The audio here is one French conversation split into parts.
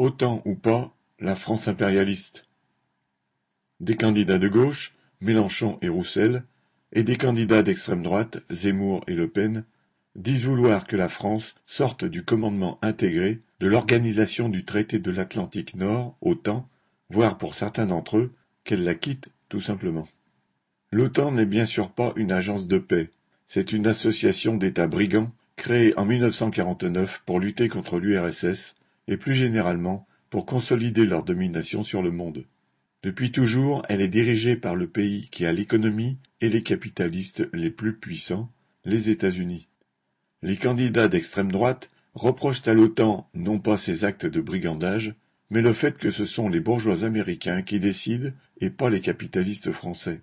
OTAN ou pas, la France impérialiste. Des candidats de gauche, Mélenchon et Roussel, et des candidats d'extrême droite, Zemmour et Le Pen, disent vouloir que la France sorte du commandement intégré de l'Organisation du traité de l'Atlantique Nord, OTAN, voire pour certains d'entre eux, qu'elle la quitte tout simplement. L'OTAN n'est bien sûr pas une agence de paix, c'est une association d'États brigands créée en 1949 pour lutter contre l'URSS et plus généralement pour consolider leur domination sur le monde. Depuis toujours, elle est dirigée par le pays qui a l'économie et les capitalistes les plus puissants, les États-Unis. Les candidats d'extrême droite reprochent à l'OTAN non pas ses actes de brigandage, mais le fait que ce sont les bourgeois américains qui décident et pas les capitalistes français.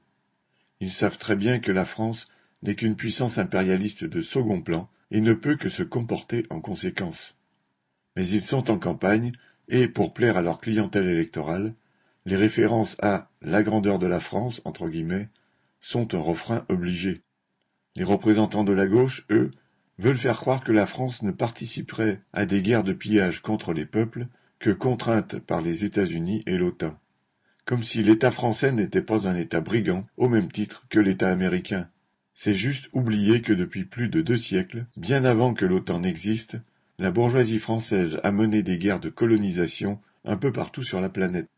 Ils savent très bien que la France n'est qu'une puissance impérialiste de second plan et ne peut que se comporter en conséquence. Mais ils sont en campagne et, pour plaire à leur clientèle électorale, les références à la grandeur de la France, entre guillemets, sont un refrain obligé. Les représentants de la gauche, eux, veulent faire croire que la France ne participerait à des guerres de pillage contre les peuples que contrainte par les États-Unis et l'OTAN. Comme si l'État français n'était pas un État brigand au même titre que l'État américain. C'est juste oublier que depuis plus de deux siècles, bien avant que l'OTAN n'existe, la bourgeoisie française a mené des guerres de colonisation un peu partout sur la planète.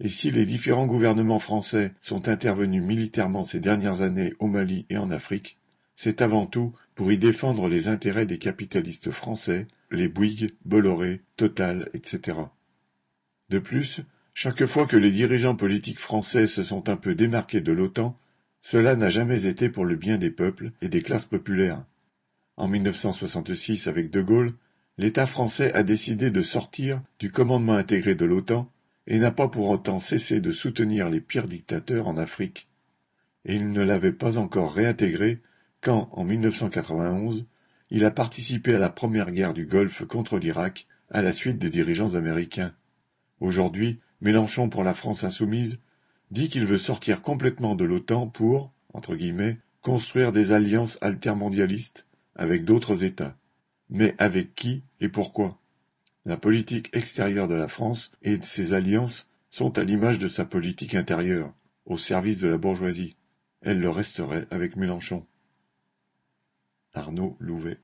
Et si les différents gouvernements français sont intervenus militairement ces dernières années au Mali et en Afrique, c'est avant tout pour y défendre les intérêts des capitalistes français, les Bouygues, Bolloré, Total, etc. De plus, chaque fois que les dirigeants politiques français se sont un peu démarqués de l'OTAN, cela n'a jamais été pour le bien des peuples et des classes populaires. En 1966, avec De Gaulle, l'État français a décidé de sortir du commandement intégré de l'OTAN et n'a pas pour autant cessé de soutenir les pires dictateurs en Afrique. Et il ne l'avait pas encore réintégré quand, en 1991, il a participé à la première guerre du Golfe contre l'Irak à la suite des dirigeants américains. Aujourd'hui, Mélenchon pour la France insoumise dit qu'il veut sortir complètement de l'OTAN pour, entre guillemets, construire des alliances altermondialistes avec d'autres États. Mais avec qui et pourquoi La politique extérieure de la France et de ses alliances sont à l'image de sa politique intérieure, au service de la bourgeoisie. Elle le resterait avec Mélenchon. Arnaud Louvet